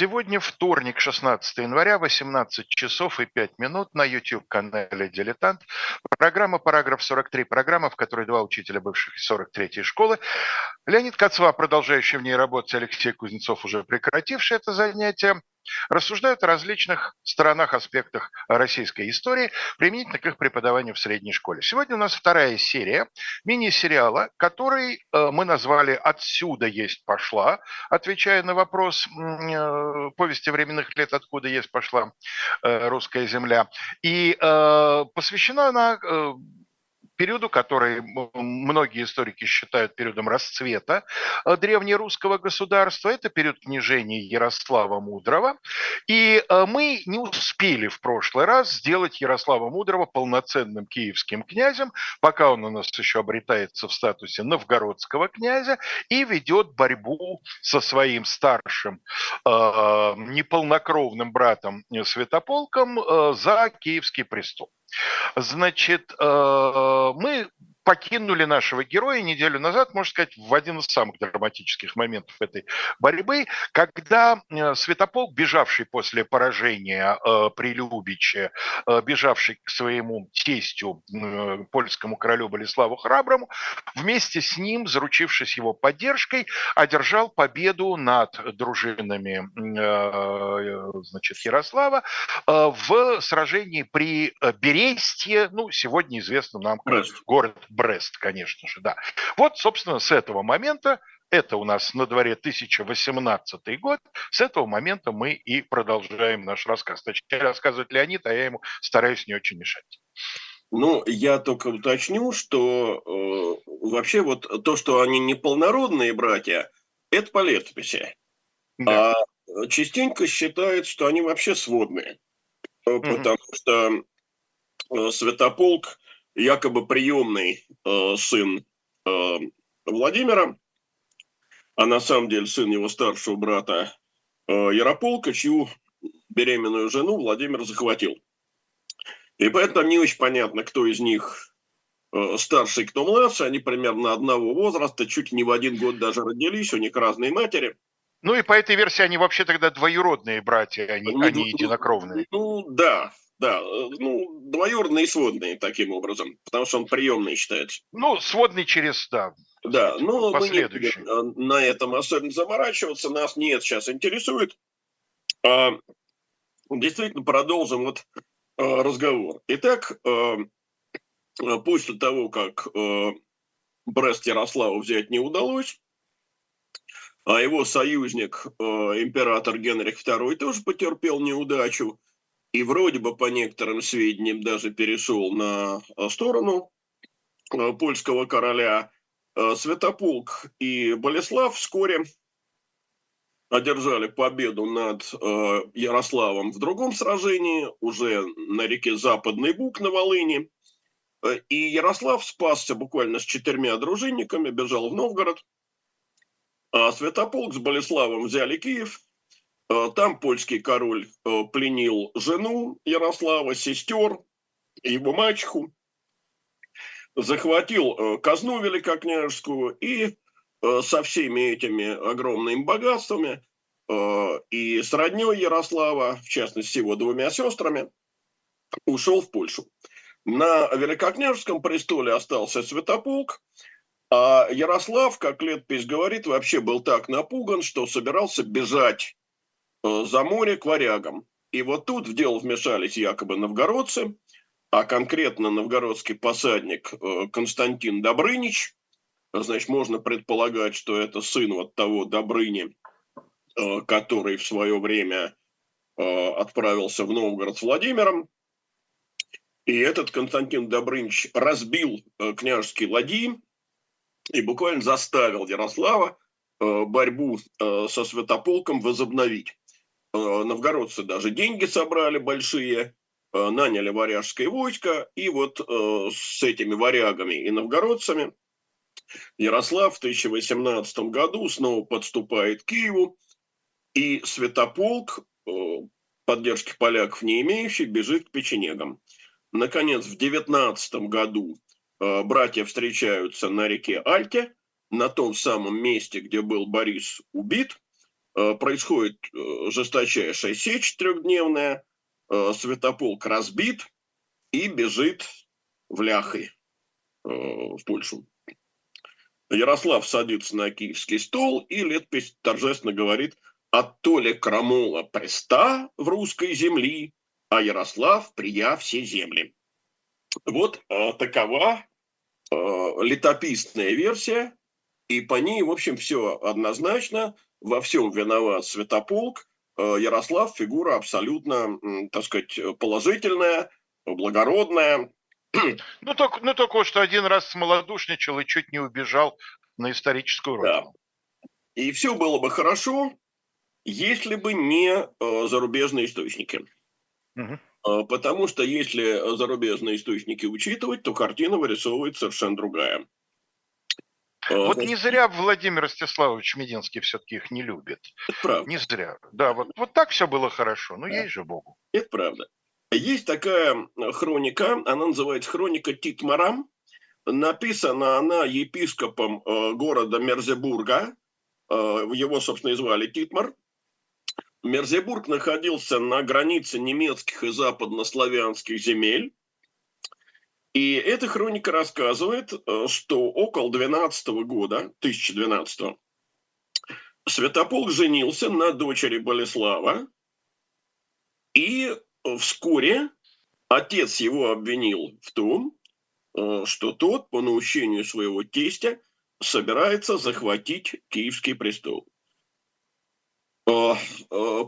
Сегодня вторник, 16 января, 18 часов и 5 минут на YouTube-канале «Дилетант». Программа «Параграф 43», программа, в которой два учителя бывших 43-й школы. Леонид Кацва, продолжающий в ней работать, Алексей Кузнецов, уже прекративший это занятие рассуждают о различных сторонах, аспектах российской истории, применительно к их преподаванию в средней школе. Сегодня у нас вторая серия мини-сериала, который э, мы назвали «Отсюда есть пошла», отвечая на вопрос э, повести временных лет «Откуда есть пошла э, русская земля». И посвящена она периоду, который многие историки считают периодом расцвета э, древнерусского государства. Это период княжения Ярослава Мудрого. И э, мы не успели в прошлый раз сделать Ярослава Мудрого полноценным киевским князем, пока он у нас еще обретается в статусе новгородского князя и ведет борьбу со своим старшим э, неполнокровным братом Святополком э, за киевский престол. Значит, э, мы покинули нашего героя неделю назад, можно сказать, в один из самых драматических моментов этой борьбы, когда э, Святополк, бежавший после поражения э, при Любиче, э, бежавший к своему тестю, э, польскому королю Болеславу Храброму, вместе с ним, заручившись его поддержкой, одержал победу над дружинами э, значит, Ярослава э, в сражении при Берестье, ну, сегодня известно нам как город Брест, конечно же, да. Вот, собственно, с этого момента это у нас на дворе 1018 год. С этого момента мы и продолжаем наш рассказ. Точнее, рассказывает Леонид, а я ему стараюсь не очень мешать. Ну, я только уточню, что э, вообще вот то, что они неполнородные братья, это по летописи. Да. А частенько считают, что они вообще сводные. Потому что э, Святополк якобы приемный э, сын э, Владимира, а на самом деле сын его старшего брата э, Ярополка, чью беременную жену Владимир захватил. И поэтому не очень понятно, кто из них э, старший, кто младший. Они примерно одного возраста, чуть не в один год даже родились, у них разные матери. Ну и по этой версии они вообще тогда двоюродные братья, они, ну, они единокровные. Ну да, да, э, ну, двоюродные и сводные таким образом, потому что он приемный считается. Ну, сводный через, да, да, но мы не будем э, на этом особенно заморачиваться, нас нет сейчас интересует. А, действительно, продолжим вот а, разговор. Итак, а, после того, как а, Брест Ярославу взять не удалось, а его союзник, а, император Генрих II, тоже потерпел неудачу, и вроде бы по некоторым сведениям даже перешел на э, сторону э, польского короля. Э, Святополк и Болеслав вскоре одержали победу над Ярославом в другом сражении, уже на реке Западный Бук на Волыни. И Ярослав спасся буквально с четырьмя дружинниками, бежал в Новгород. А Святополк с Болеславом взяли Киев – там польский король э, пленил жену Ярослава, сестер, его мачеху, захватил э, казну великокняжескую и со всеми этими огромными богатствами и с родней Ярослава, в частности, его двумя сестрами, ушел в Польшу. На великокняжеском престоле остался Святополк, а Ярослав, как летопись говорит, вообще был так напуган, что собирался бежать Э, за море к варягам. И вот тут в дело вмешались якобы новгородцы, а конкретно новгородский посадник э, Константин Добрынич. Значит, можно предполагать, что это сын вот того Добрыни, э, который в свое время отправился в Новгород с Владимиром. И этот Константин Добрынич разбил княжеские ладьи и буквально заставил Ярослава борьбу со Святополком возобновить. Э, новгородцы даже деньги собрали большие, э, наняли варяжское войско, и вот э, с этими варягами и новгородцами Ярослав в 1018 году снова подступает к Киеву, и Святополк, поддержки поляков не имеющий, бежит к печенегам. Наконец, в 19 году братья встречаются на реке Альте, на том самом месте, где был Борис убит – происходит жесточайшая сечь трехдневная, Святополк разбит и бежит в Ляхы, в Польшу. Ярослав садится на киевский стол, и летопись торжественно говорит «От то ли крамола преста в русской земли, а Ярослав прия все земли». Вот э, такова э, летописная версия, и по ней, в общем, все однозначно, во всем виноват Святополк, э, Ярослав фигура абсолютно, так сказать, положительная, благородная, ну только, ну, только что один раз смолодушничал и чуть не убежал на историческую родину. Да. И все было бы хорошо, если бы не э, зарубежные источники. Угу. Потому что если зарубежные источники учитывать, то картина вырисовывается совершенно другая. Вот не зря Владимир Ростиславович Мединский все-таки их не любит. Это правда. Не зря. Да, вот, вот так все было хорошо. Ну, да. есть же Богу. Это правда. Есть такая хроника, она называется «Хроника Титмара». Написана она епископом э, города Мерзебурга. Э, его, собственно, и звали Титмар. Мерзебург находился на границе немецких и западнославянских земель. И эта хроника рассказывает, э, что около 12 года, 1012 Святополк женился на дочери Болеслава, и вскоре отец его обвинил в том, э, что тот по наущению своего тестя собирается захватить Киевский престол. Э,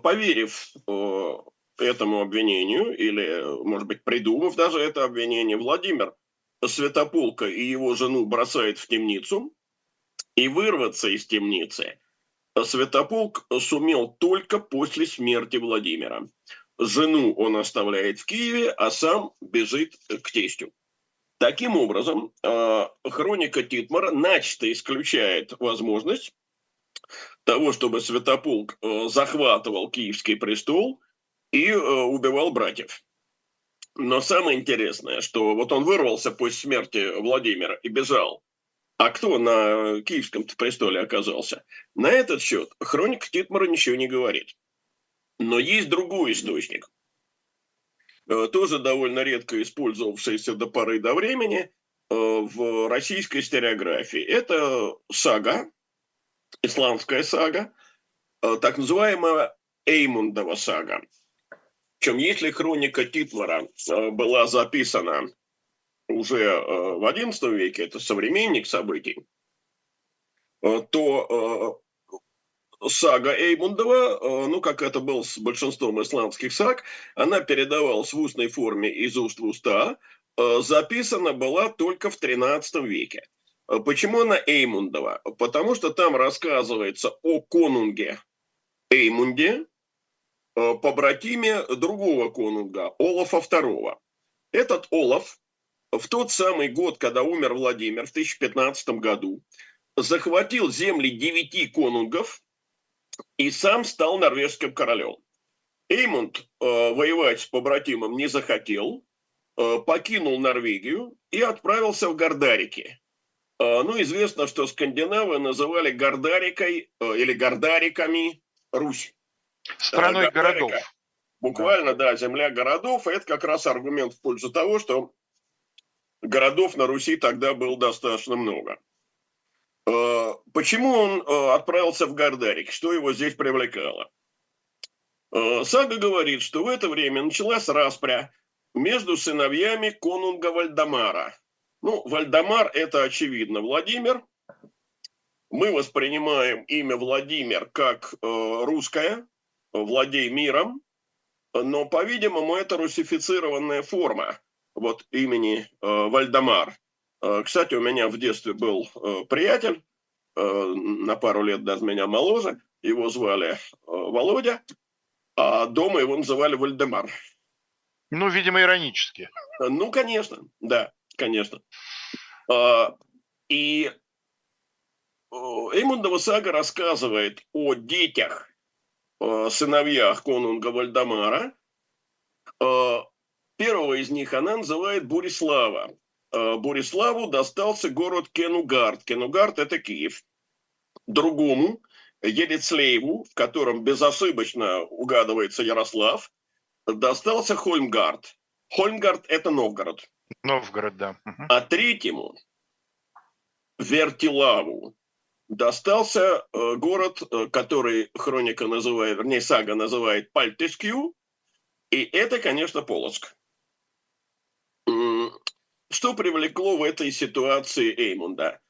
поверив этому обвинению, или, может быть, придумав даже это обвинение, Владимир Святополка и его жену бросает в темницу, и вырваться из темницы Святополк сумел только после смерти Владимира. Жену он оставляет в Киеве, а сам бежит к тестю. Таким образом, э, хроника Титмара начисто исключает возможность того, чтобы Святополк э, захватывал Киевский престол и э, убивал братьев. Но самое интересное, что вот он вырвался после смерти Владимира и бежал. А кто на Киевском престоле оказался? На этот счет хроника Титмара ничего не говорит. Но есть другой источник, э, тоже довольно редко использовавшийся до поры до времени э, в российской историографии. Это сага, исламская сага, так называемая Эймундова сага. Причем, если хроника Титвара была записана уже в XI веке, это современник событий, то сага Эймундова, э, ну, как это было с большинством исландских саг, она передавалась в устной форме из уст в уста, э, записана была только в XIII веке. Э, почему она Эймундова? Потому что там рассказывается о конунге Эймунде, по братиме другого конунга, Олафа II. Этот Олаф в тот самый год, когда умер Владимир, в 1015 году, захватил земли девяти конунгов, и сам стал норвежским королем. Эймунд э, воевать с побратимом не захотел, э, покинул Норвегию и отправился в Гордарики. Э, ну, известно, что скандинавы называли Гордарикой э, или Гордариками Русь. Страной э, городов. Буквально, да. да, земля городов. Это как раз аргумент в пользу того, что городов на Руси тогда было достаточно много. Э, почему он э, отправился в Гордарик? Что его здесь привлекало? Сага говорит, что в это время началась распря между сыновьями конунга Вальдамара. Ну, Вальдамар – это, очевидно, Владимир. Мы воспринимаем имя Владимир как русское, владей миром, но, по-видимому, это русифицированная форма вот имени Вальдамар. Э, кстати, у меня в детстве был э, приятель, э, на пару лет даже меня моложе, его звали Володя, а дома его называли Вальдемар. Ну, видимо, иронически. Ну, конечно, да, конечно. А, и Эймундова сага рассказывает о детях, сыновьях конунга Вальдемара. Первого из них она называет Бурислава. Э, Бориславу достался город Кенугард. Кенугард – это Киев. Другому Елецлееву, в котором безошибочно угадывается Ярослав, достался Хольмгард. Хольмгард – это Новгород. Новгород, да. А третьему, Вертилаву, достался э, город, э, который хроника называет, вернее, сага называет Пальтескью, и это, конечно, Полоцк. Что привлекло в этой ситуации Эймунда?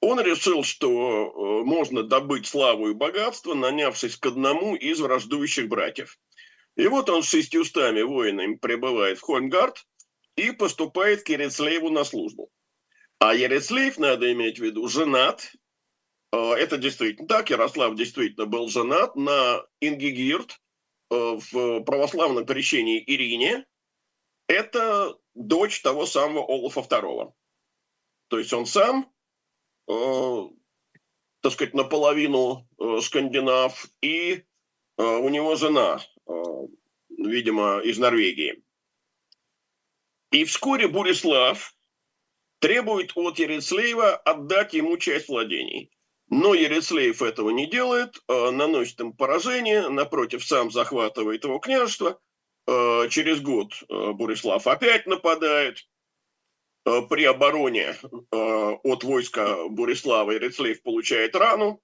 Он решил, что э, можно добыть славу и богатство, нанявшись к одному из враждующих братьев. И вот он с шестьюстами воинами прибывает в Хольмгард и поступает к Ерецлееву на службу. А Ерецлеев, надо иметь в виду, женат. Э, это действительно так. Ярослав действительно был женат на Ингигирд э, в православном крещении Ирине. Это дочь того самого Олафа II. То есть он сам Э, так сказать, наполовину э, скандинав, и э, у него жена, видимо, из Норвегии. И вскоре Бурислав требует от Ерецлеева отдать ему часть владений. Но Ерецлеев этого не делает, наносит им поражение, напротив, сам захватывает его княжество. Через год Бурислав опять нападает, при обороне от войска Бурислава Ирецлеев получает рану.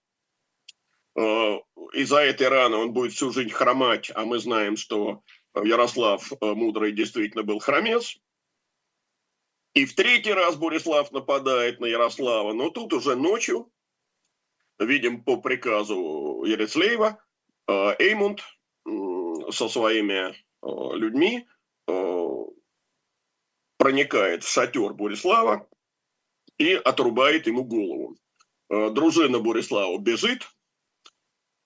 Из-за этой раны он будет всю жизнь хромать, а мы знаем, что Ярослав Мудрый действительно был хромец. И в третий раз Бурислав нападает на Ярослава, но тут уже ночью, видим по приказу Ерецлеева, Эймунд со своими людьми проникает в шатер Борислава и отрубает ему голову. Дружина Борислава бежит,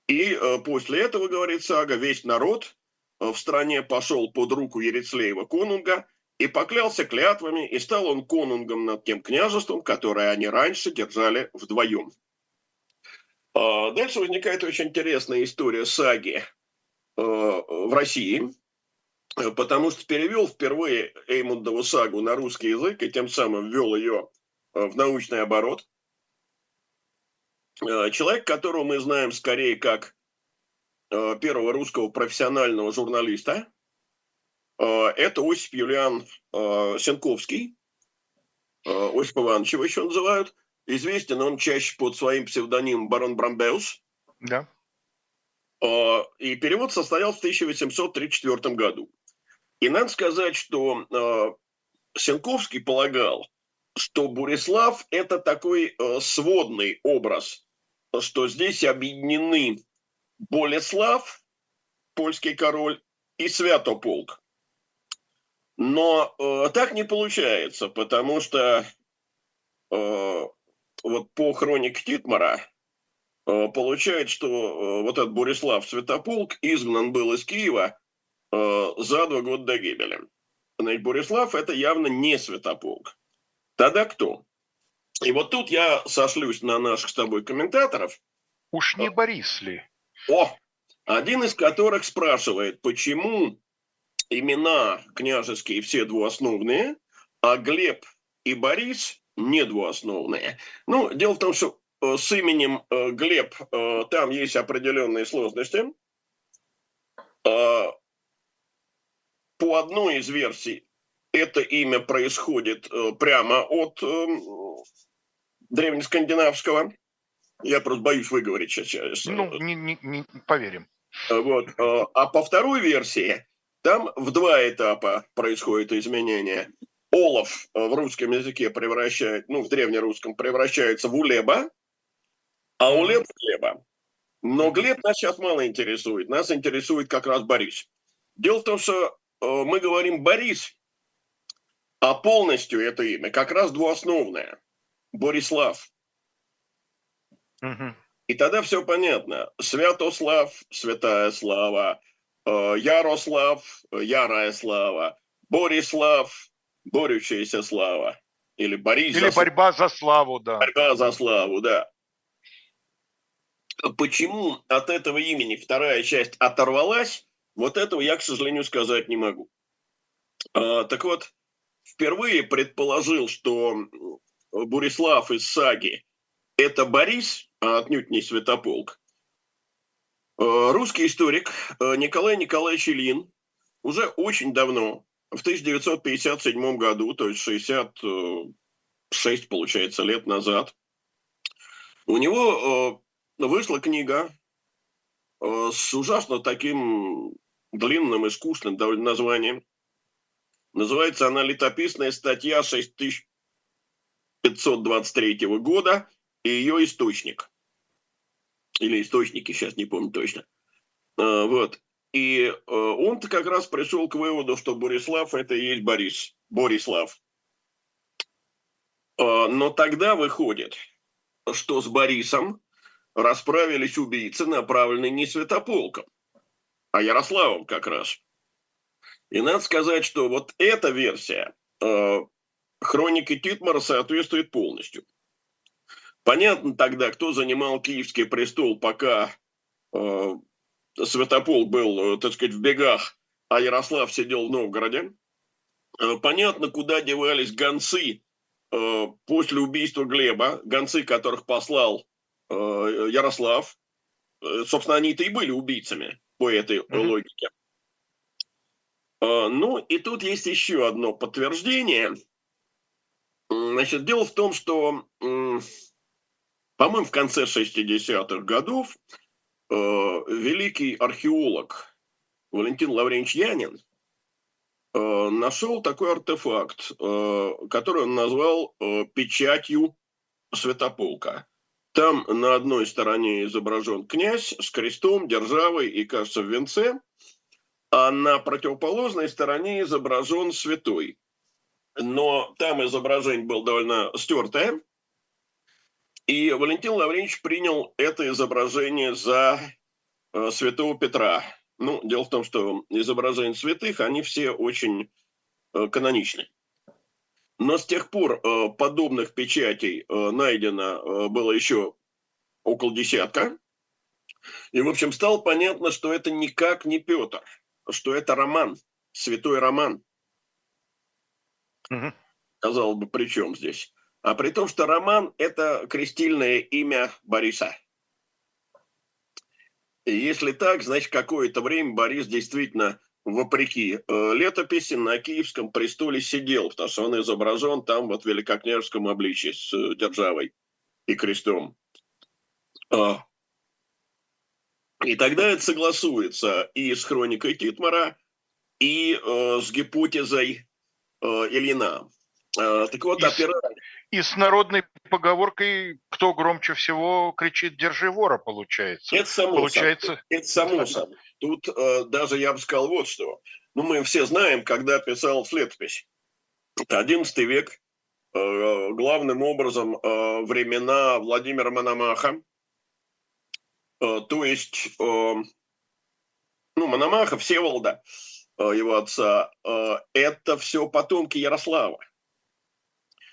и после этого, говорит сага, весь народ в стране пошел под руку Ерецлеева конунга и поклялся клятвами, и стал он конунгом над тем княжеством, которое они раньше держали вдвоем. Дальше возникает очень интересная история саги в России – Э, потому что перевел впервые Эймундову сагу на русский язык и тем самым ввел ее э, в научный оборот. Э, человек, которого мы знаем скорее как первого русского профессионального журналиста, это Осип Юлиан Сенковский, Осип Иванович его еще называют. Известен он чаще под своим псевдонимом барон Брамбеус. Да. И перевод состоял в 1834 году. И надо сказать, что э, Сенковский полагал, что Бурислав – это такой э, сводный образ, что здесь объединены Болеслав, польский король, и Святополк. Но э, так не получается, потому что э, вот по хронике Титмара э, получается, что э, вот этот Борислав Святополк изгнан был из Киева – Э, за два года до гибели. Значит, Борислав – это явно не Святополк. Тогда кто? И вот тут я сошлюсь на наших с тобой комментаторов. Уж не Борис ли? О, один из которых спрашивает, почему имена княжеские все двуосновные, а Глеб и Борис не двуосновные. Ну, дело в том, что э, с именем э, Глеб там есть определенные сложности. По одной из версий это имя происходит э, прямо от э, древнескандинавского. Я просто боюсь выговорить сейчас. Ну, не, не, не поверим. Э, вот. Э, а по второй версии там в два этапа происходит изменение. Олов в русском языке превращает, ну, в древнерусском превращается в улеба, а улеб в глеба. Но Глеб нас сейчас мало интересует. Нас интересует как раз Борис. Дело в том, что Э, мы говорим Борис, а полностью это имя как раз двуосновное. Борислав. Угу. И тогда все понятно. Святослав, святая слава. Э, Ярослав, ярая слава. Борислав, борющаяся слава. Или Борис. Или за... борьба за славу, да. Борьба за славу, да. Почему от этого имени вторая часть оторвалась, вот этого я, к сожалению, сказать не могу. А, так вот, впервые предположил, что Бурислав из саги – это Борис, а отнюдь не Святополк. Русский историк Николай Николаевич Ильин уже очень давно, в 1957 году, то есть 66, получается, лет назад, у него вышла книга с ужасно таким длинным и скучным довольно названием. Называется она «Летописная статья 6523 года и ее источник». Или источники, сейчас не помню точно. А, вот. И э, он-то как раз пришел к выводу, что Борислав – это и есть Борис, Борислав. А, но тогда выходит, что с Борисом расправились убийцы, направленные не Святополком, а Ярославом как раз. И надо сказать, что вот эта версия э, хроники Титмара соответствует полностью. Понятно тогда, кто занимал Киевский престол, пока э, Святополк был, э, так сказать, в бегах, а Ярослав сидел в Новгороде. Э, понятно, куда девались гонцы э, после убийства Глеба, гонцы, которых послал Ярослав. Собственно, они-то и были убийцами по этой mm-hmm. логике. Ну, и тут есть еще одно подтверждение. Значит, дело в том, что, по-моему, в конце 60-х годов великий археолог Валентин Лавренч Янин нашел такой артефакт, который он назвал печатью Святополка. Там на одной стороне изображен князь с крестом, державой и, кажется, в венце, а на противоположной стороне изображен святой. Но там изображение было довольно стертое, и Валентин Лавренч принял это изображение за э, святого Петра. Ну, дело в том, что изображения святых, они все очень э, каноничны. Но с тех пор э, подобных печатей э, найдено э, было еще около десятка. И, в общем, стало понятно, что это никак не Петр, что это роман, святой роман. Угу. Казалось бы, при чем здесь? А при том, что роман – это крестильное имя Бориса. И если так, значит, какое-то время Борис действительно вопреки э, летописи, на Киевском престоле сидел, потому что он изображен там вот в великокняжеском обличии с э, державой и крестом. А, и тогда это согласуется и с хроникой Титмара, и э, с гипотезой э, Ильина. Э, так вот, опираясь... И с народной поговоркой «кто громче всего кричит, держи вора» получается. Это само получается... собой. Это само собой. Тут э, даже я бы сказал вот что. Ну, мы все знаем, когда писал летопись. Это XI век, э, главным образом э, времена Владимира Мономаха. Э, то есть, э, ну, Мономаха, Всеволода, э, его отца, э, это все потомки Ярослава.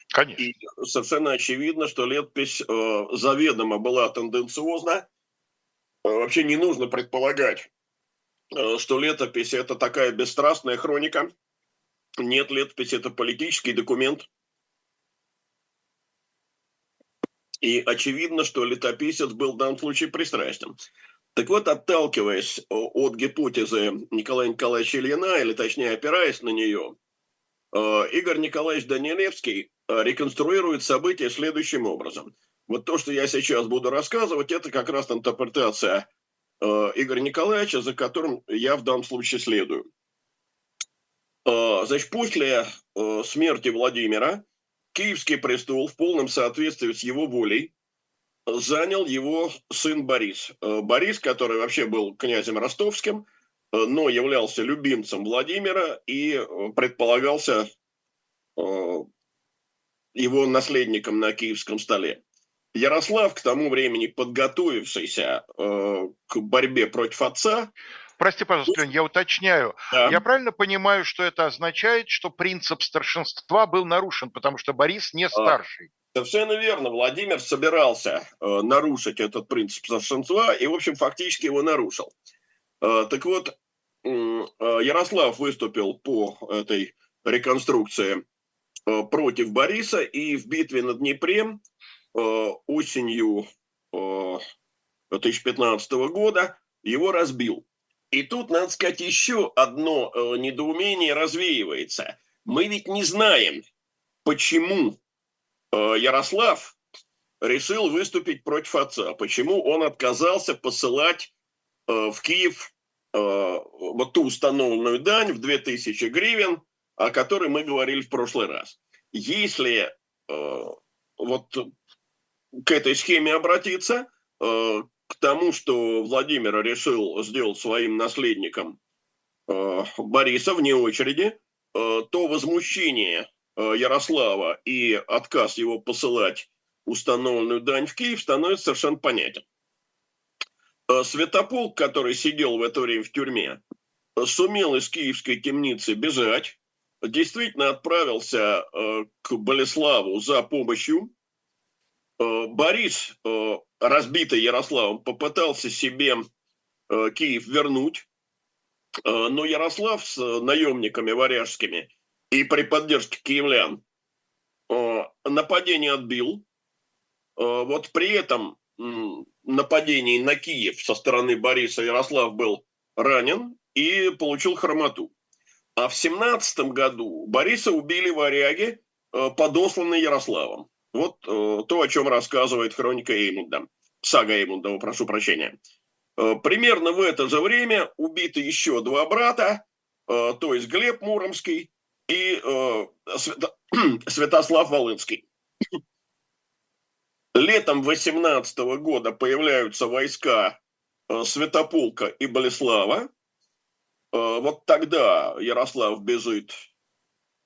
Конечно. И совершенно очевидно, что летопись э, заведомо была тенденциозна. Э, вообще не нужно предполагать, Э, что летопись – это такая бесстрастная хроника. Нет, летопись – это политический документ. И очевидно, что летописец был в данном случае пристрастен. Так вот, отталкиваясь от гипотезы Николая Николаевича Ильина, или точнее опираясь на нее, э, Игорь Николаевич Данилевский э, реконструирует события следующим образом. Вот то, что я сейчас буду рассказывать, это как раз интерпретация Э, Игоря Николаевича, за которым я в данном случае следую. Э, значит, после э, смерти Владимира Киевский престол в полном соответствии с его волей занял его сын Борис. Борис, который вообще был князем ростовским, но являлся любимцем Владимира и предполагался его наследником на киевском столе. Ярослав, к тому времени подготовившийся э, к борьбе против отца, Прости, пожалуйста, Лень, я уточняю. Да. Я правильно понимаю, что это означает, что принцип старшинства был нарушен, потому что Борис не а, старший? Совершенно верно. Владимир собирался э, нарушить этот принцип старшинства и, в общем, фактически его нарушил. Э, так вот, э, Ярослав выступил по этой реконструкции э, против Бориса, и в битве над Днепром Э, осенью 2015 э, года его разбил. И тут, надо сказать, еще одно недоумение развеивается. Мы ведь не знаем, почему Ярослав решил выступить против отца, почему он отказался посылать в Киев э, вот ту установленную дань в 2000 гривен, о которой мы говорили в прошлый раз. Если э, вот к этой схеме обратиться, э, к тому, что Владимир решил сделать своим наследником э, Бориса вне очереди, э, то возмущение Ярослава и отказ его посылать установленную дань в Киев становится совершенно понятен. Святополк, который сидел в это время в тюрьме, сумел из киевской темницы бежать, действительно отправился к Болеславу за помощью, Э, Борис, э, разбитый Ярославом, попытался себе э, Киев вернуть, но Ярослав с наемниками варяжскими и при поддержке киевлян нападение отбил. Вот при этом нападении на Киев со стороны Бориса Ярослав был ранен и получил хромоту. А в 17 году Бориса убили варяги, подосланные Ярославом. Вот э, то, о чем рассказывает хроника Эймунда, сага Эймунда, прошу прощения. Э, примерно в это же время убиты еще два брата, э, то есть Глеб Муромский и э, Свято... Святослав Волынский. Летом 18 года появляются войска э, Святополка и Болеслава. Э, вот тогда Ярослав бежит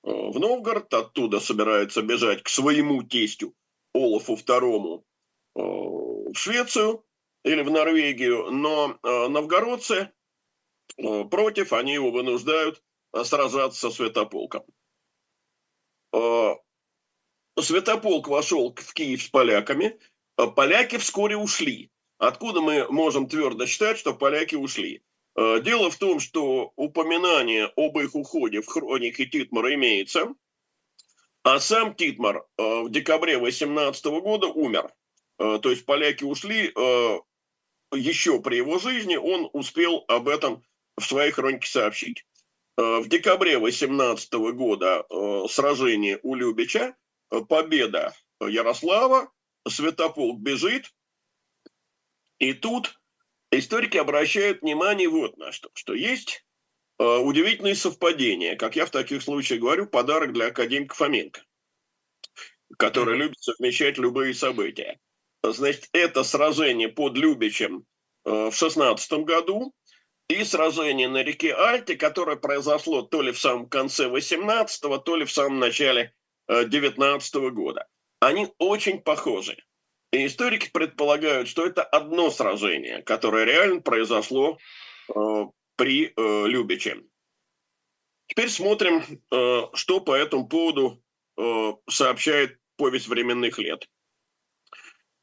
Э, в Новгород, оттуда собирается бежать к своему тестю Олафу II в Швецию или в Норвегию, но новгородцы против, они его вынуждают сражаться со Святополком. Святополк вошел в Киев с поляками, поляки вскоре ушли. Откуда мы можем твердо считать, что поляки ушли? Э, дело в том, что упоминание об их уходе в хронике Титмара имеется, а сам Титмар э, в декабре 18 года умер. Э, то есть поляки ушли еще при его жизни, он успел об этом в своей хронике сообщить. В декабре 18 года сражение у Любича, победа Ярослава, Святополк бежит, и тут историки обращают внимание вот на что, что есть э, удивительные совпадения, как я в таких случаях говорю, подарок для академика Фоменко, который любит совмещать любые события. Значит, это сражение под Любичем э, в 16 году и сражение на реке Альте, которое произошло то ли в самом конце 18-го, то ли в самом начале э, 19 -го года. Они очень похожи. И историки предполагают, что это одно сражение, которое реально произошло э, при э, Любиче. Теперь смотрим, э, что по этому поводу э, сообщает повесть временных лет.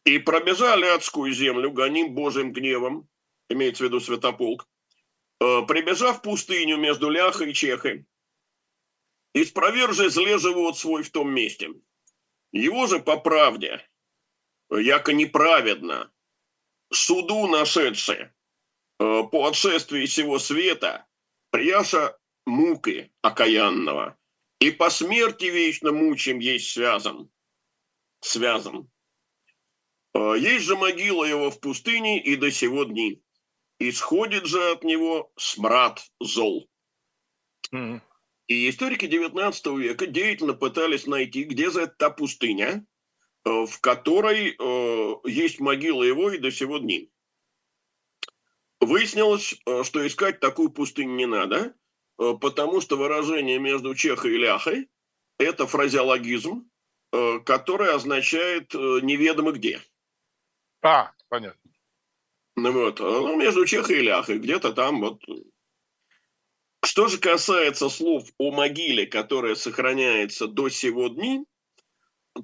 «И пробежали адскую землю, гоним Божьим гневом», имеется в виду Святополк, э, «прибежав пустыню между Ляхой и Чехой, и живот свой в том месте. Его же по правде, яко неправедно, суду нашедшие э, по отшествии всего света, пряша муки окаянного, и по смерти вечно мучим есть связан. Связан. Э, есть же могила его в пустыне и до сего дни. Исходит же от него смрад зол. Mm-hmm. И историки XIX века деятельно пытались найти, где за та пустыня, Э, в которой э, есть могила его и до сего дни. Выяснилось, э, что искать такую пустыню не надо, потому что выражение между чехой и ляхой – это фразеологизм, который означает «неведомо где». А, понятно. Ну вот, ну, между чехой и ляхой, где-то там вот. Что же касается слов о могиле, которая сохраняется до сего дни,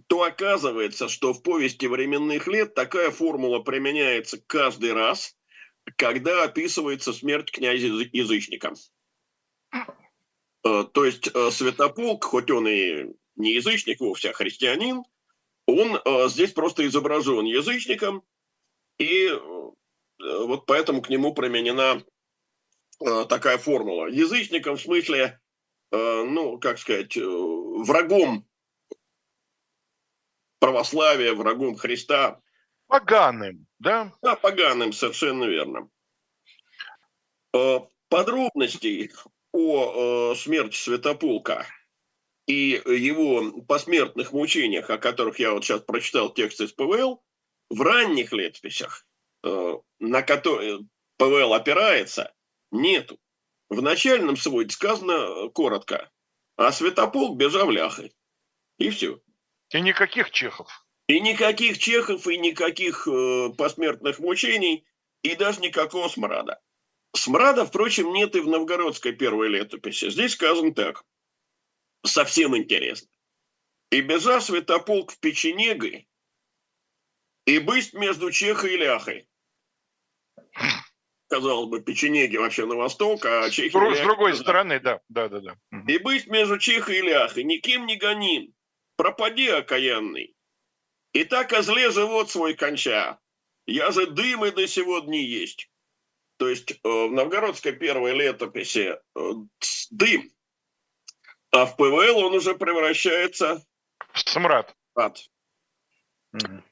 то оказывается, что в повести временных лет такая формула применяется каждый раз, когда описывается смерть князя-язычника. Э, то есть э, Святополк, хоть он и не язычник вовсе, а христианин, он э, здесь просто изображен язычником, и вот поэтому к нему применена такая формула. Язычником в смысле, ну, как сказать, врагом православия, врагом Христа. Поганым, да? Да, поганым, совершенно верно. Подробностей о смерти Святополка и его посмертных мучениях, о которых я вот сейчас прочитал текст из ПВЛ, в ранних летописях, э, на которые ПВЛ опирается, нету. В начальном своде сказано коротко, а Святополк бежал ляхой. И все. И никаких чехов. И никаких чехов, и никаких э, посмертных мучений, и даже никакого смрада. Смрада, впрочем, нет и в новгородской первой летописи. Здесь сказано так. Совсем интересно. «И бежа святополк в печенегой, и бысть между Чехой и Ляхой». Казалось бы, печенеги вообще на восток, а Чехи... С, с другой стороны, да, да, да, да. «И бысть между Чехой и Ляхой, никем не гоним, пропади, окаянный. И так озле живот свой конча, я же дым и до сего дни есть». То есть э, в новгородской первой летописи э, дым, а в ПВЛ он уже превращается в смрад. Ад. Угу.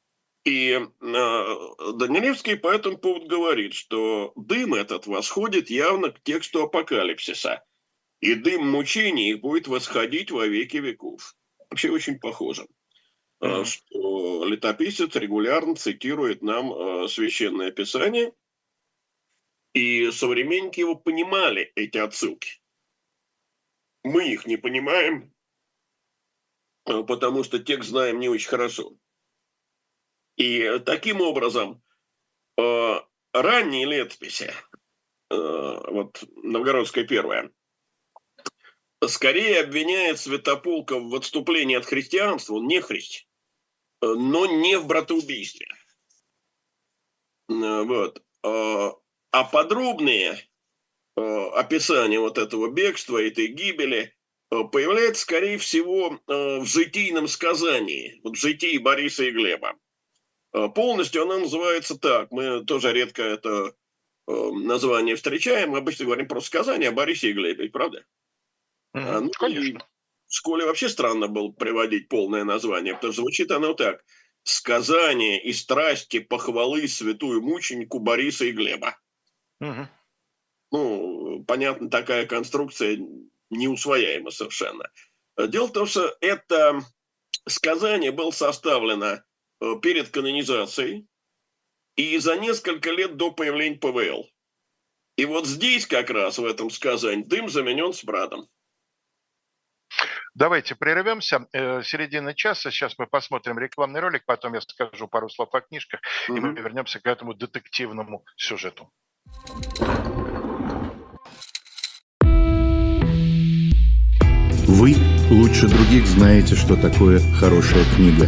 И э, Данилевский по этому поводу говорит, что дым этот восходит явно к тексту апокалипсиса. И дым мучений будет восходить во веки веков. Вообще очень похоже. Mm-hmm. Что летописец регулярно цитирует нам э, священное писание – и современники его понимали, эти отсылки. Мы их не понимаем, э, потому что текст знаем не очень хорошо. И таким образом э, ранние летописи, э, вот новгородская первая, скорее обвиняет Святополка в отступлении от христианства, он не христ, но не в братоубийстве. Вот. А подробные э, описание вот этого бегства, этой гибели э, появляется, скорее всего, э, в житийном сказании, вот в житии Бориса и Глеба. Э, полностью она называется так, мы тоже редко это э, название встречаем, мы обычно говорим про сказание о Борисе и Глебе, правда? Mm-hmm, ну, конечно. В школе вообще странно было приводить полное название, потому что звучит оно так. «Сказание и страсти похвалы святую мученику Бориса и Глеба». Угу. Ну, понятно, такая конструкция неусвояема совершенно. Дело в том, что это сказание было составлено перед канонизацией и за несколько лет до появления ПВЛ. И вот здесь как раз в этом сказании дым заменен с братом. Давайте прервемся. Э, середина часа. Сейчас мы посмотрим рекламный ролик, потом я скажу пару слов о книжках, угу. и мы вернемся к этому детективному сюжету. Вы лучше других знаете, что такое хорошая книга.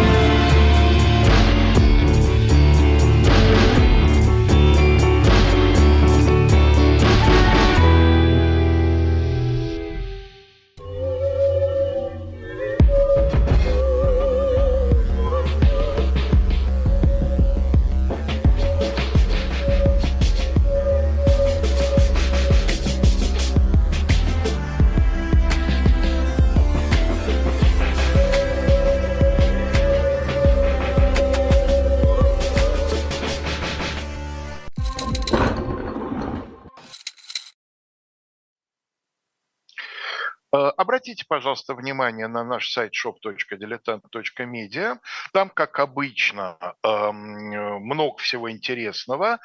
Обратите, пожалуйста, внимание на наш сайт shop.diletant.media. Там, как обычно, эм, много всего интересного.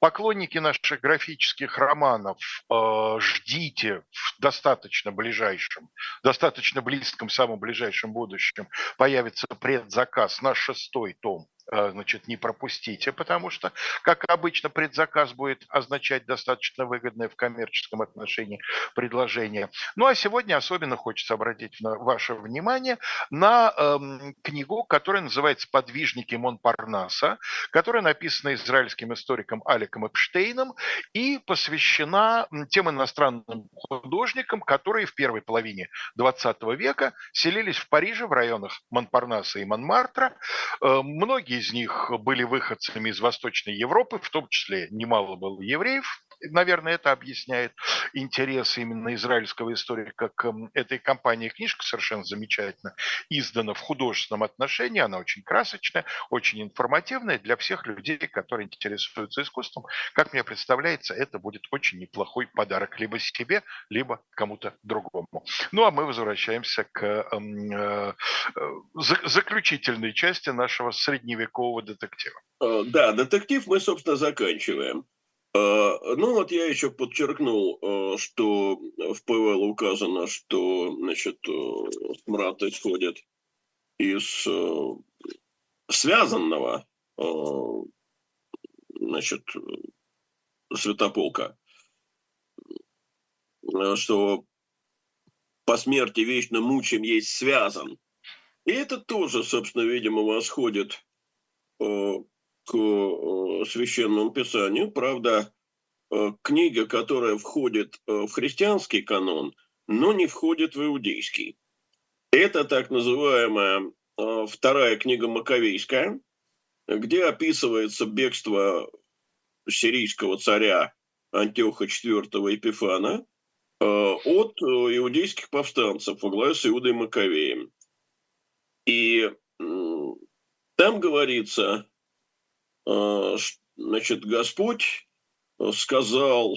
Поклонники наших графических романов, э, ждите в достаточно ближайшем, достаточно близком, самом ближайшем будущем появится предзаказ на шестой том значит, не пропустите, потому что, как обычно, предзаказ будет означать достаточно выгодное в коммерческом отношении предложение. Ну а сегодня особенно хочется обратить ваше внимание на эм, книгу, которая называется «Подвижники Монпарнаса», которая написана израильским историком Аликом Эпштейном и посвящена тем иностранным художникам, которые в первой половине 20 века селились в Париже в районах Монпарнаса и Монмартра. Э, многие из них были выходцами из Восточной Европы, в том числе немало было евреев, наверное, это объясняет интерес именно израильского историка к этой компании. Книжка совершенно замечательно издана в художественном отношении, она очень красочная, очень информативная для всех людей, которые интересуются искусством. Как мне представляется, это будет очень неплохой подарок либо себе, либо кому-то другому. Ну а мы возвращаемся к э, э, заключительной части нашего средневекового детектива. Э, да, детектив мы, собственно, заканчиваем. Э, ну вот я еще подчеркнул, э, что в ПВЛ указано, что значит, э, смрад исходит из связанного значит, святополка, что по смерти вечно мучим есть связан. И это тоже, собственно, видимо, восходит к э, священному писанию. Правда, э, книга, которая входит э, в христианский канон, но не входит в иудейский. Это так называемая вторая книга Маковейская, где описывается бегство сирийского царя Антиоха IV Епифана от иудейских повстанцев во главе с Иудой Маковеем. И там говорится значит, Господь сказал,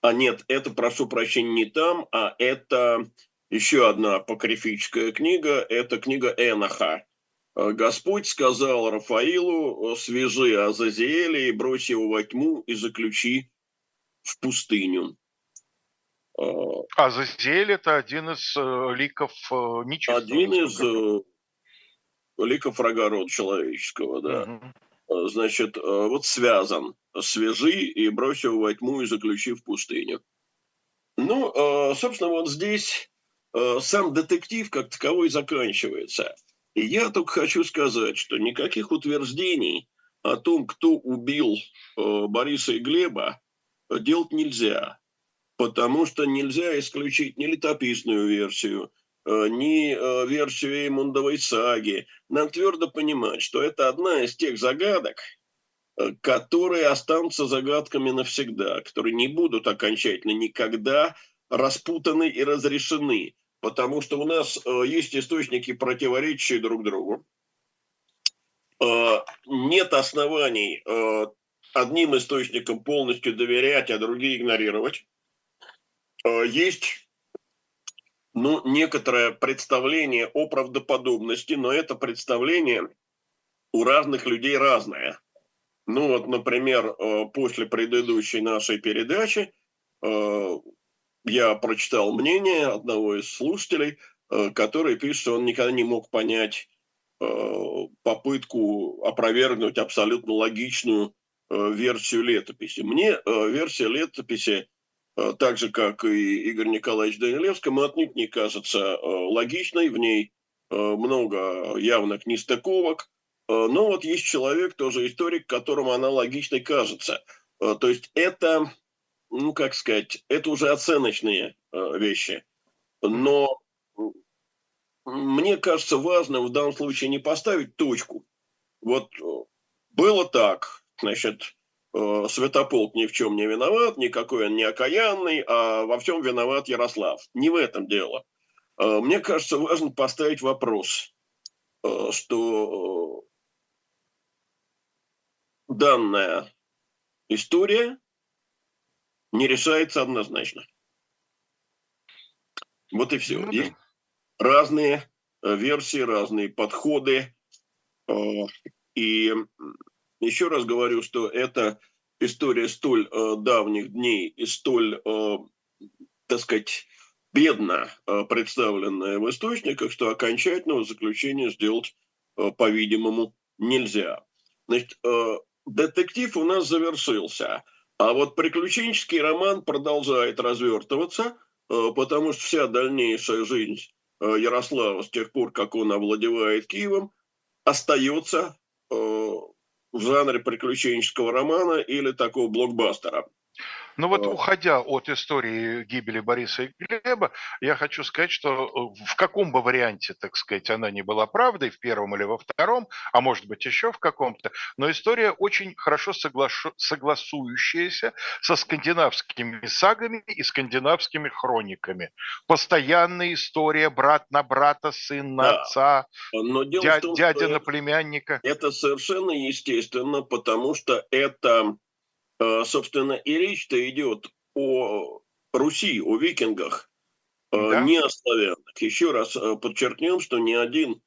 а нет, это, прошу прощения, не там, а это еще одна апокрифическая книга, это книга Эноха. Э, Господь сказал Рафаилу, свяжи Азазиэля и брось его во тьму и заключи в пустыню. Э, Азазиэль – это один из ликов нечистого. Один из ликов врага рода человеческого, да. Угу. Э, значит, э, вот связан. Свяжи и брось его во тьму и заключи в пустыню. Ну, э, собственно, вот здесь сам детектив как таковой заканчивается. И я только хочу сказать, что никаких утверждений о том, кто убил Бориса и Глеба, делать нельзя. Потому что нельзя исключить ни летописную версию, ни э, версию Эймундовой саги. Нам твердо понимать, что это одна из тех загадок, э, которые останутся загадками навсегда, которые не будут окончательно никогда распутаны и разрешены, потому что у нас есть источники, противоречащие друг другу. Нет оснований одним источникам полностью доверять, а другие игнорировать. Есть ну, некоторое представление о правдоподобности, но это представление у разных людей разное. Ну вот, например, э, после предыдущей нашей передачи э, я прочитал мнение одного из слушателей, э, который пишет, что он никогда не мог понять попытку опровергнуть абсолютно логичную версию летописи. Мне версия летописи так же, как и Игорь Николаевич Данилевский, отнюдь не кажется э, логичной, в ней э, много явных нестыковок, но вот есть человек, тоже историк, которому она логичной кажется. То есть это, ну как сказать, это уже оценочные вещи. Но мне кажется важным в данном случае не поставить точку. Вот было так, значит, Э, Святополк ни в чем не виноват, никакой он не окаянный, а во всем виноват Ярослав. Не в этом дело. Э, мне кажется, важно поставить вопрос, э, что данная история не решается однозначно. Вот и все. Ну, Есть разные версии, разные подходы. И еще раз говорю, что это история столь э, давних дней и столь, э, так сказать, бедно э, представленная в источниках, что окончательного заключения сделать, э, по-видимому, нельзя. Значит, детектив у нас завершился, а вот приключенческий роман продолжает развертываться, потому что вся дальнейшая жизнь Ярослава с тех пор, как он овладевает Киевом, остается в жанре приключенческого романа или такого блокбастера. Ну вот, уходя от истории гибели Бориса и Глеба, я хочу сказать, что э, в каком бы варианте, так сказать, она не была правдой, в первом или во втором, а может быть еще в каком-то, но история очень хорошо соглашу, согласующаяся со скандинавскими сагами и скандинавскими хрониками. Постоянная история брат на брата, сын на да. отца, но дело дя, том, дядя на племянника. Это совершенно естественно, потому что это собственно, и речь-то идет о Руси, о викингах, э, да. не о славянах. Еще раз э, подчеркнем, что ни один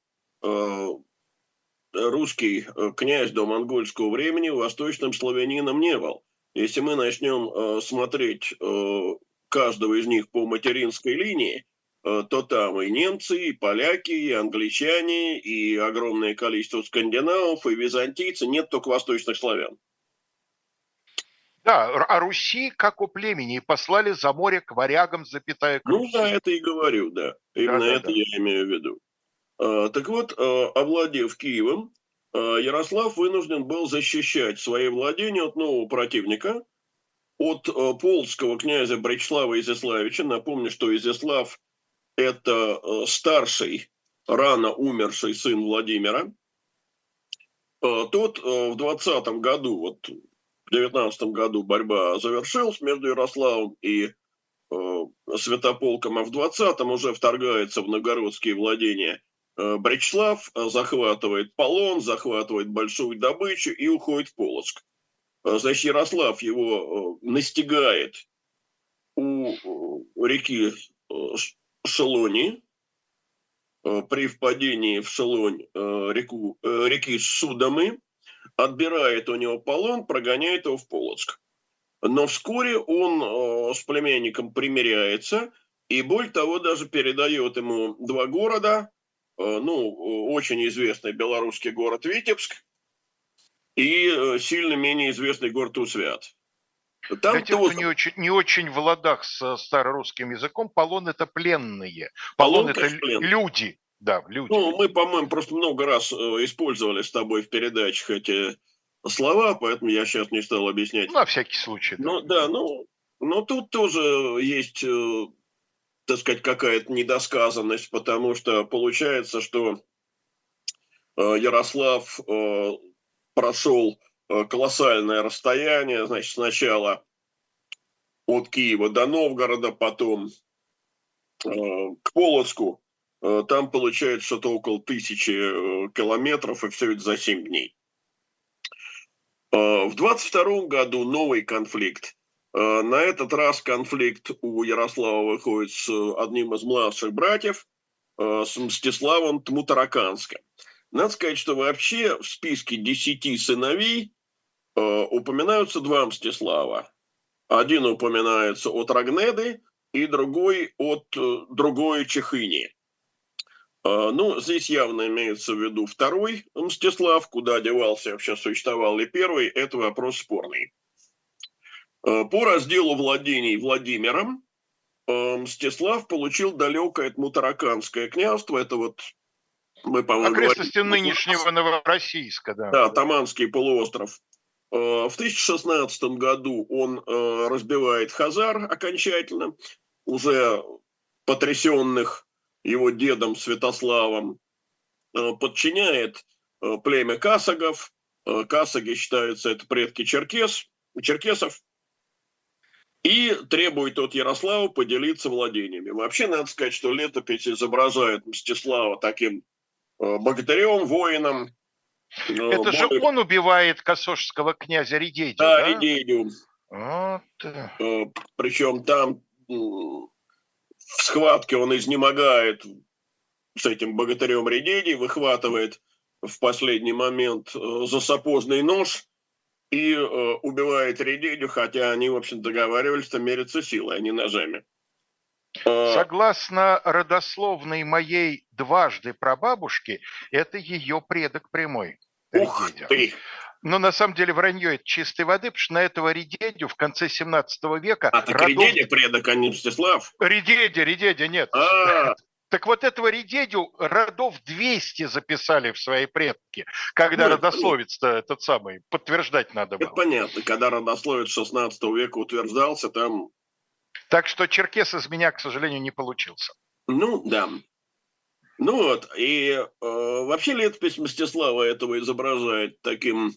русский князь до монгольского времени восточным славянином не был. Если мы начнем смотреть каждого из них по материнской линии, то там и немцы, и поляки, и англичане, и огромное количество скандинавов, и византийцы, нет только восточных славян. Да, а Руси, как у племени, послали за море к варягам, запятая к Ну да, это и говорю, да. Именно да, это да. я имею в виду. А, так вот, а, овладев Киевом, а, Ярослав вынужден был защищать свои владения от нового противника, от полского князя Бречслава Изяславича. Напомню, что Изяслав – это старший, рано умерший сын Владимира. Тот в 20 году, вот 19 году борьба завершилась между Ярославом и э, Святополком, а в 20-м уже вторгается в новгородские владения э, Бречслав, э, захватывает Полон, захватывает большую добычу и уходит в Полоцк. Э, значит, Ярослав его э, настигает у реки Шелони, при впадении в Шелонь реку, реки Судомы, отбирает у него полон, прогоняет его в Полоцк. Но вскоре он э, с племянником примиряется, и более того, даже передает ему два города, э, ну, очень известный белорусский город Витебск и э, сильно менее известный город Усвят. Там Для тех, кто не очень, не очень в ладах с старорусским языком, полон это пленные. Полон, полон это пленные. люди. Да, люди. Ну, мы, по-моему, просто много раз э, использовали с тобой в передачах эти слова, поэтому я сейчас не стал объяснять. На всякий случай. Да. Ну, да, ну, но тут тоже есть, э, так сказать, какая-то недосказанность, потому что получается, что э, Ярослав прошел колоссальное расстояние, значит, сначала от Киева до Новгорода, потом к Полоцку, там получается что-то около тысячи э, километров, и все это за 7 дней. Э, в 22 году новый конфликт. На этот раз конфликт у Ярослава выходит с одним из младших братьев, с Мстиславом Тмутараканским. Надо сказать, что вообще в списке десяти сыновей упоминаются два Мстислава. Один упоминается от Рагнеды, и другой от другой Чехыни. А, ну, здесь явно имеется в виду второй Мстислав, куда девался вообще существовал и первый, это вопрос спорный. А, по разделу владений Владимиром а, Мстислав получил далекое от Мутараканское княжество, это вот мы, по-моему, Окрестности говорим, нынешнего Новороссийска, да. Да, Таманский полуостров. В 1016 году он разбивает Хазар окончательно, уже потрясенных его дедом Святославом, э, подчиняет э, племя касагов. Э, касаги считаются это предки черкес, черкесов. И требует от Ярослава поделиться владениями. Вообще, надо сказать, что летопись изображает Мстислава таким богатырем, воином. Это более... же он убивает косожского князя Редедю, да? Да, Редедю. Вот. Причем там в схватке он изнемогает с этим богатырем Редеди, выхватывает в последний момент э, засапожный нож и э, убивает Редедю, хотя они, в общем, договаривались, что мерятся силой, а не ножами. Э, Согласно родословной моей дважды прабабушки, это ее предок прямой. Ух ты! Но на самом деле вранье это чистой воды, потому что на этого Редедю в конце 17 века... А, так родов... Редедя предок, а не Мстислав? Редедя, Редедя, нет. А, так вот этого Редедю родов 200 записали в свои предки, когда ну, родословец этот самый подтверждать надо было. Это понятно, когда родословец 16 века утверждался, там... Так что черкес из меня, к сожалению, не получился. Ну, да. Ну вот, и э, вообще летопись Мстислава этого изображает таким,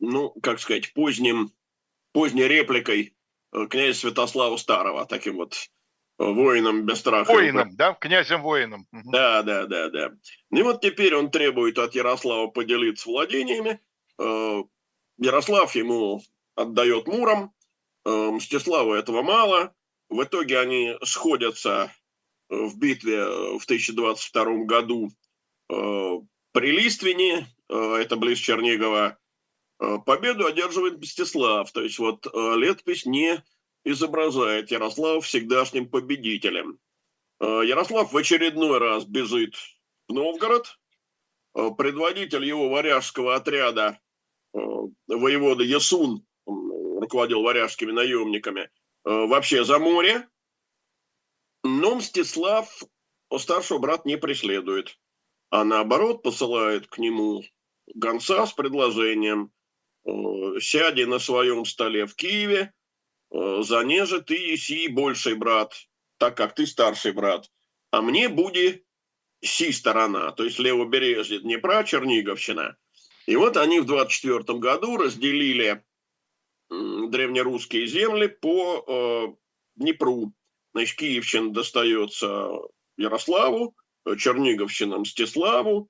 ну, как сказать, поздним, поздней репликой э, князя Святослава Старого, таким вот воином без страха. Воином, да? Князем-воином. Да, да, да, да. И вот теперь он требует от Ярослава поделиться владениями. Э, Ярослав ему отдает Муром. Э, Мстиславу этого мало. В итоге они сходятся э, в битве в 1022 году при Листвене, это близ Чернигова. Победу одерживает Мстислав. То есть вот летопись не изображает Ярослава всегдашним победителем. Э, Ярослав в очередной раз бежит в Новгород. Э, предводитель его варяжского отряда, э, воевода Ясун, руководил варяжскими наемниками, вообще за море. Но Мстислав старшего брата не преследует, а наоборот посылает к нему гонца с предложением «Сяди на своем столе в Киеве, Э, занеже ты еси больший брат, так как ты старший брат, а мне будет си сторона, то есть левобережье Днепра, Черниговщина. И вот они в 24 году разделили древнерусские земли по э, Днепру. Значит, Киевщина достается Ярославу, Черниговщина Мстиславу,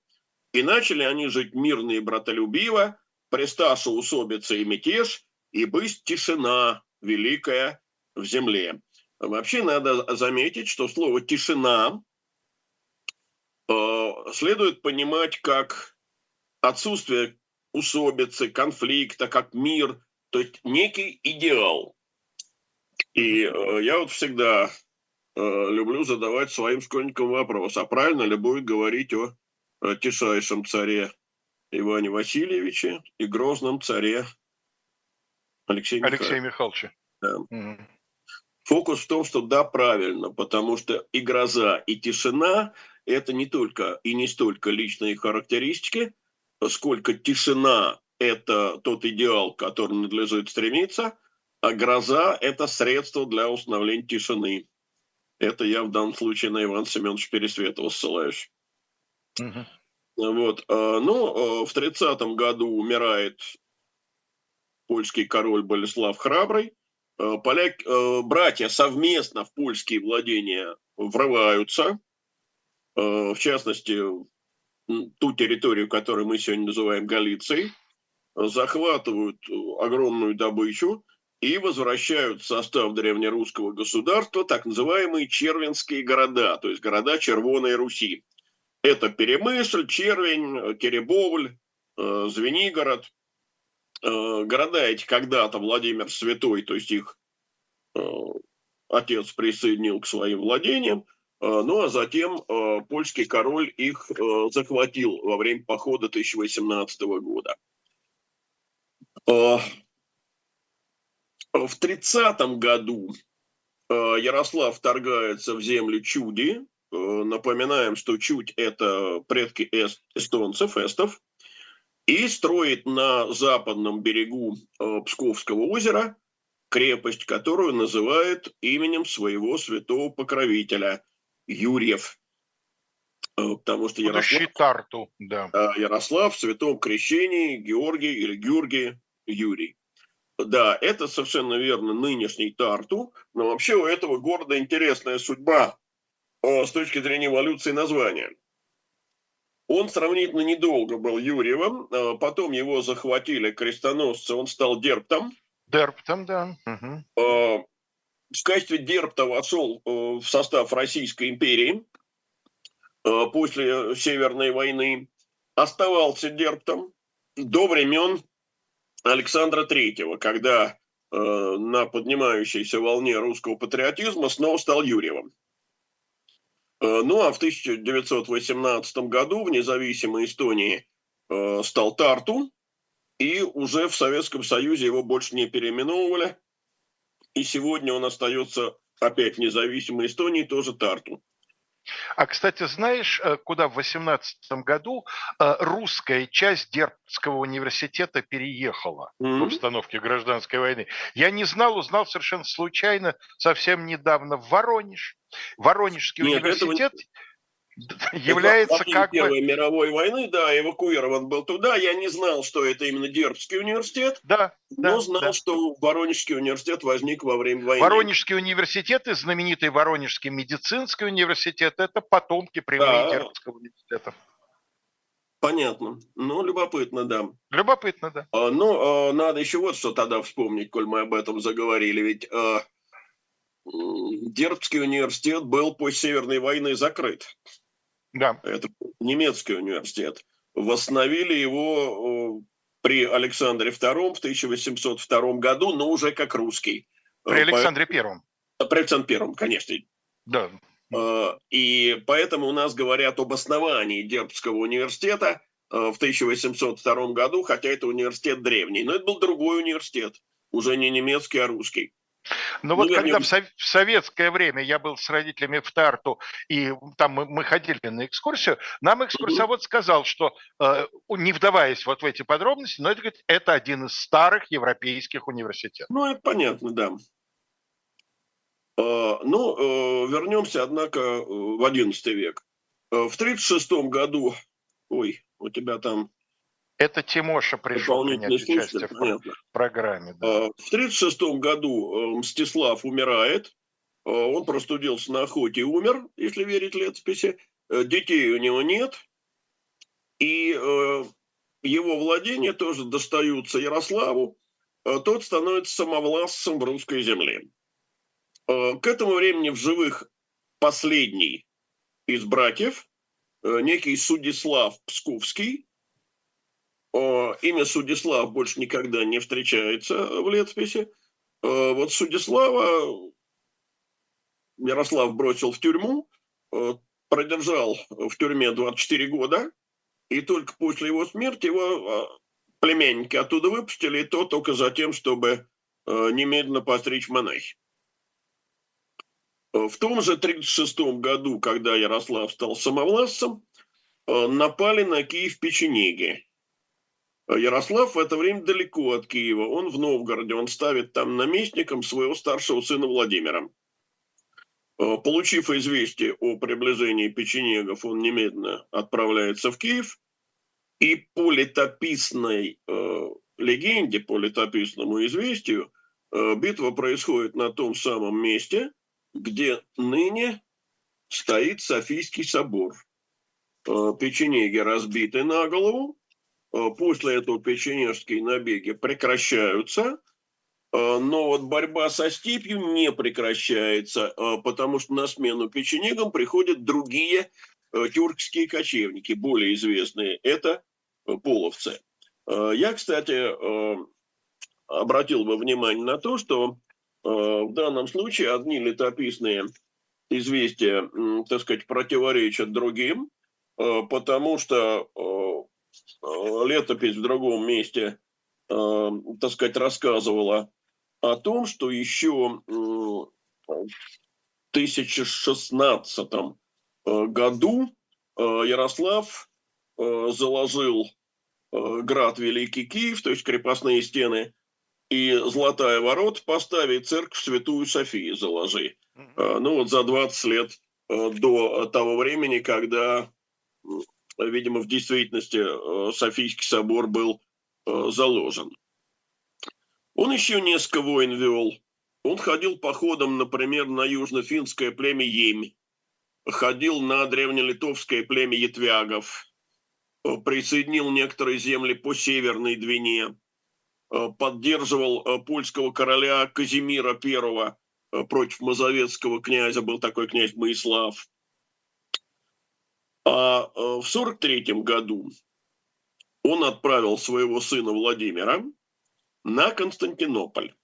и начали они жить мирно и братолюбиво, престашу усобица и мятеж, и быть тишина, великая в земле. Вообще надо заметить, что слово «тишина» э, следует понимать как отсутствие усобицы, конфликта, как мир, то есть некий идеал. И э, я вот всегда э, люблю задавать своим школьникам вопрос, а правильно ли будет говорить о тишайшем царе Иване Васильевиче и грозном царе Алексей, Алексей Михайлович. Да. Угу. Фокус в том, что да, правильно, потому что и гроза, и тишина – это не только и не столько личные характеристики, сколько тишина – это тот идеал, к которому надлежит стремиться, а гроза – это средство для установления тишины. Это я в данном случае на Ивана Семеновича Пересветова ссылаюсь. Угу. Вот. А, ну, а, в 30 году умирает польский король Болеслав Храбрый. Э, поляк, э, братья совместно в польские владения врываются, э, в частности, ту территорию, которую мы сегодня называем Галицией, захватывают огромную добычу и возвращают в состав древнерусского государства так называемые червенские города, то есть города Червоной Руси. Это Перемышль, Червень, Теребовль, Звенигород – Э, города эти когда-то Владимир Святой, то есть их э, отец присоединил к своим владениям, э, ну а затем польский король их захватил во время похода 1018 года. В 30 году Ярослав вторгается в землю Чуди. Напоминаем, что Чуть – это предки эстонцев, эстов и строит на западном берегу э, Псковского озера крепость, которую называют именем своего святого покровителя Юрьев. Э, потому что Ярослав, Тарту, да. Ярослав в святом крещении Георгий или Георгий Юрий. Да, это совершенно верно нынешний Тарту, но вообще у этого города интересная судьба э, с точки зрения эволюции названия. Он сравнительно недолго был Юрьевым, а потом его захватили крестоносцы, он стал Дерптом. Дерптом, да. Угу. В качестве Дерпта вошел э, в состав Российской империи э, после Северной войны. Оставался Дерптом до времен Александра Третьего, когда э, на поднимающейся волне русского патриотизма снова стал Юрьевым. Э, ну а в 1918 году в независимой Эстонии э, стал Тарту, и уже в Советском Союзе его больше не переименовывали. И сегодня он остается опять независимой Эстонии, тоже Тарту. А, кстати, знаешь, э, куда в 18 году э, русская часть Дербского университета переехала mm-hmm. в обстановке гражданской войны? Я не знал, узнал совершенно случайно, совсем недавно, в Воронеж. Воронежский Нет, университет... Этого является это как Первой бы... мировой войны, да, эвакуирован был туда. Я не знал, что это именно Дербский университет, да, но да, знал, да. что Воронежский университет возник во время войны. Воронежский университет и знаменитый Воронежский медицинский университет – это потомки прямые да. Дербского университета. Понятно. Ну, любопытно, да. Любопытно, да. А, ну, а, надо еще вот что тогда вспомнить, коль мы об этом заговорили. Ведь а, Дербский университет был после Северной войны закрыт. Да. Это немецкий университет. Восстановили его при Александре II в 1802 году, но уже как русский. При Александре Первом. При Александре Первом, конечно. Да. А, и поэтому у нас говорят об основании Дербского университета в 1802 году, хотя это университет древний. Но это был другой университет, уже не немецкий, а русский. Но ну, вот когда в, сов- в советское время я был с родителями в Тарту, и там мы, мы ходили на экскурсию, нам экскурсовод сказал, что, э, не вдаваясь вот в эти подробности, но это, говорит, это один из старых европейских университетов. Ну, это понятно, да. Э, ну, э, вернемся, однако, в XI век. Э, в 1936 году, ой, у тебя там это Тимоша пришел принять участие в понятно. программе. Да. А, в 1936 году э, Мстислав умирает. А, он простудился на охоте и умер, если верить летописи. Э, детей у него нет. И э, его владения тоже достаются Ярославу. А, тот становится самовластцем в русской земле. К этому времени в живых последний из братьев, некий Судислав Псковский, имя Судислав больше никогда не встречается в летописи. Вот Судислава Ярослав бросил в тюрьму, продержал в тюрьме 24 года, и только после его смерти его племянники оттуда выпустили, и то только за тем, чтобы немедленно постричь монахи. В том же 1936 году, когда Ярослав стал самовластцем, напали на Киев печенеги. Ярослав в это время далеко от Киева, он в Новгороде, он ставит там наместником своего старшего сына Владимира. Э, получив известие о приближении печенегов, он немедленно отправляется в Киев, и по летописной э, легенде, по летописному известию, э, битва происходит на том самом месте, где ныне стоит Софийский собор. Э, печенеги разбиты на голову, Э, после этого печенежские набеги прекращаются, э, но вот борьба со степью не прекращается, э, потому что на смену печенегам приходят другие тюркские кочевники, более известные. Это половцы. Я, кстати, обратил бы внимание на то, что в данном случае одни летописные известия, так сказать, противоречат другим, потому что Э, летопись в другом месте, э, так сказать, рассказывала о том, что еще в 1016 э, году Ярослав заложил град Великий Киев, то есть крепостные стены, и Золотая ворот поставить церковь Святую Софию заложи. Ну вот за 20 лет до того времени, когда видимо, в действительности э, Софийский собор был э, заложен. Он еще несколько войн вел. Он ходил походом, например, на южно-финское племя Емь, ходил на древнелитовское племя Ятвягов, э, присоединил некоторые земли по Северной Двине, поддерживал польского короля Казимира I против мазовецкого князя, был такой князь Моислав – а э, в 1943 году он отправил своего сына Владимира на Константинополь.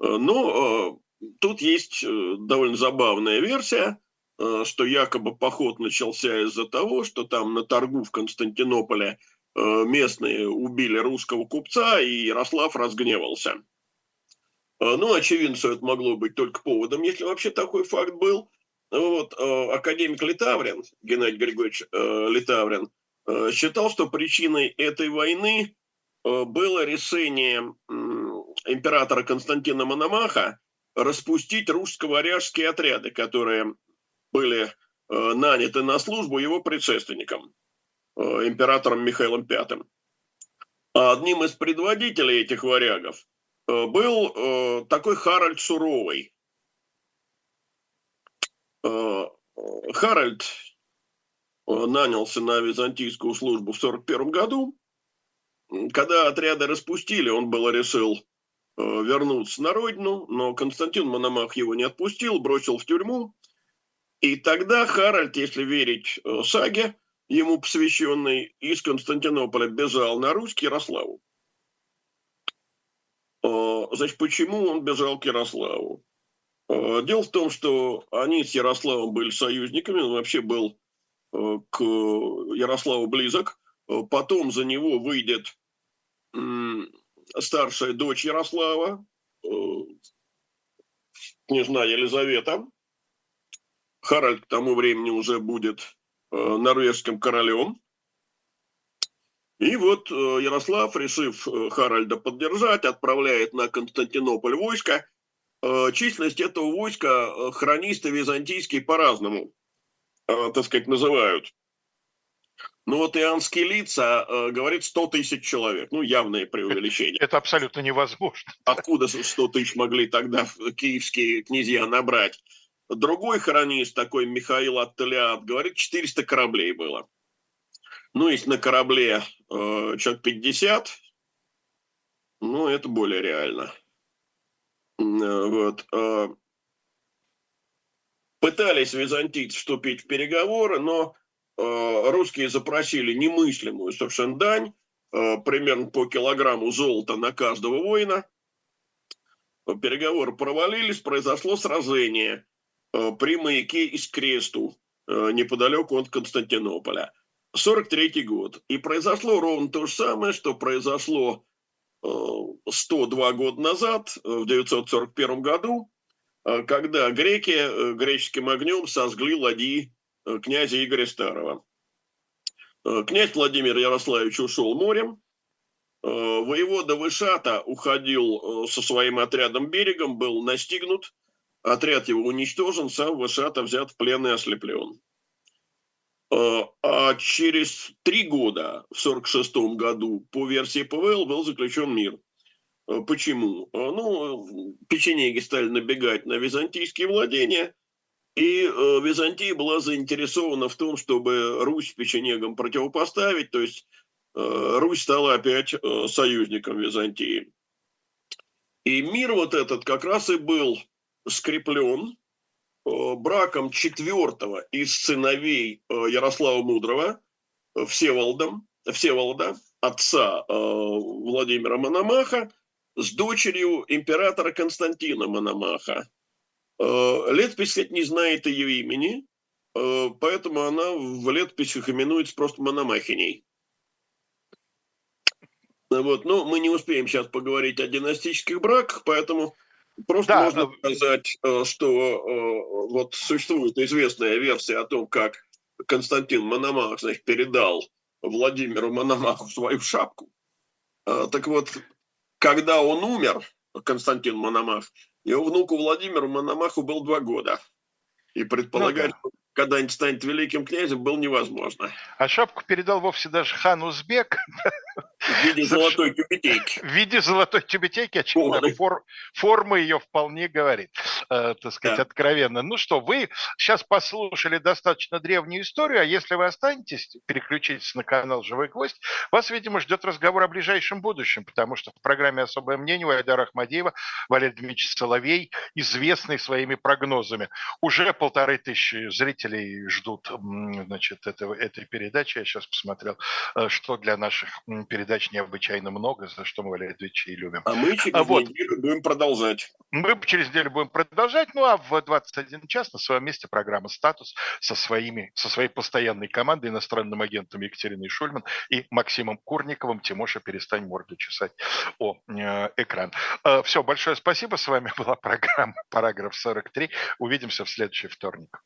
Э, но э, тут есть довольно забавная версия, что якобы поход начался из-за того, что там на торгу в Константинополе местные убили русского купца, и Ярослав разгневался. Ну, очевидно, это могло быть только поводом, если вообще такой факт был. Вот, академик Литаврин, Геннадий Григорьевич Литаврин, считал, что причиной этой войны было решение императора Константина Мономаха распустить русско-варяжские отряды, которые были э, наняты на службу его предшественником, э, императором Михаилом V. А одним из предводителей этих варягов э, был такой Харальд Суровый. Харальд нанялся на византийскую службу в 1941 году. Когда отряды распустили, он было решил Э, вернуться на родину, но Константин Мономах его не отпустил, бросил в тюрьму. И тогда Харальд, если верить э, саге, ему посвященный, из Константинополя бежал на Русь к Ярославу. Э, значит, почему он бежал к Ярославу? Дело в том, что они с Ярославом были союзниками, он вообще был к Ярославу близок. Потом за него выйдет старшая дочь Ярослава, э, княжна Елизавета. Харальд к тому времени уже будет э, норвежским королем. И вот э, Ярослав, решив Харальда поддержать, отправляет на Константинополь войско. Численность этого войска хронисты византийские по-разному, так сказать, называют. Ну вот Иоаннские лица э, говорит 100 тысяч человек. Ну, явное преувеличение. Это абсолютно невозможно. Откуда 100 тысяч могли тогда киевские князья набрать? Другой хронист, такой Михаил Аттелиад, говорит, 400 кораблей было. Ну, если на корабле э, человек 50, ну, это более реально. Э, вот. Э, пытались византийцы вступить в переговоры, но Э, русские запросили немыслимую совершенно дань, э, примерно по килограмму золота на каждого воина. Переговоры провалились, произошло сражение при маяке из Кресту, неподалеку от Константинополя. 43 год. И произошло ровно то же самое, что произошло 102 года назад, в 941 году, когда греки греческим огнем сожгли ладьи Э, князя Игоря Старого. Э, князь Владимир Ярославич ушел морем. Э, воевода Вышата уходил со своим отрядом берегом, был настигнут. Отряд его уничтожен, сам Вышата взят в плен и ослеплен. А через три года, в 1946 году, по версии ПВЛ, был заключен мир. Почему? Ну, печенеги стали набегать на византийские владения – и э, Византия была заинтересована в том, чтобы Русь печенегам противопоставить, то есть э, Русь стала опять э, союзником Византии. И мир вот этот как раз и был скреплен браком четвертого из сыновей Ярослава Мудрого, Всеволодом, Всеволода, отца Владимира Мономаха, с дочерью императора Константина Мономаха. Э, летопись, кстати, не знает ее имени, э, поэтому она в летописях именуется просто Мономахиней. Вот. Но мы не успеем сейчас поговорить о династических браках, поэтому просто да, можно но... сказать, э, что вот существует известная версия о том, как Константин Мономах значит, передал Владимиру Мономаху свою шапку. Так вот, когда он умер, Константин Мономах, его внуку Владимиру Мономаху был два года. И предполагать, ну, да когда-нибудь станет великим князем, было невозможно. А шапку передал вовсе даже хан Узбек. В виде золотой тюбетейки. В виде золотой тюбетейки, очевидно, фор, форма ее вполне говорит, э, так сказать, да. откровенно. Ну что, вы сейчас послушали достаточно древнюю историю, а если вы останетесь, переключитесь на канал «Живой гвоздь», вас, видимо, ждет разговор о ближайшем будущем, потому что в программе «Особое мнение» у Айдара Ахмадеева Валерий Дмитриевич Соловей, известный своими прогнозами. Уже полторы тысячи зрителей зрителей ждут значит, этого, этой передачи. Я сейчас посмотрел, э, что для наших передач необычайно много, за что мы, Валерий Дмитриевич, и любим. А мы через а вот. неделю будем продолжать. Мы через неделю будем продолжать. Ну а в 21 час на своем месте программа «Статус» со, своими, со своей постоянной командой, иностранным агентом Екатериной Шульман и Максимом Курниковым. Тимоша, перестань морду чесать о э, экран. Э, все, большое спасибо. С вами была программа «Параграф 43». Увидимся в следующий вторник.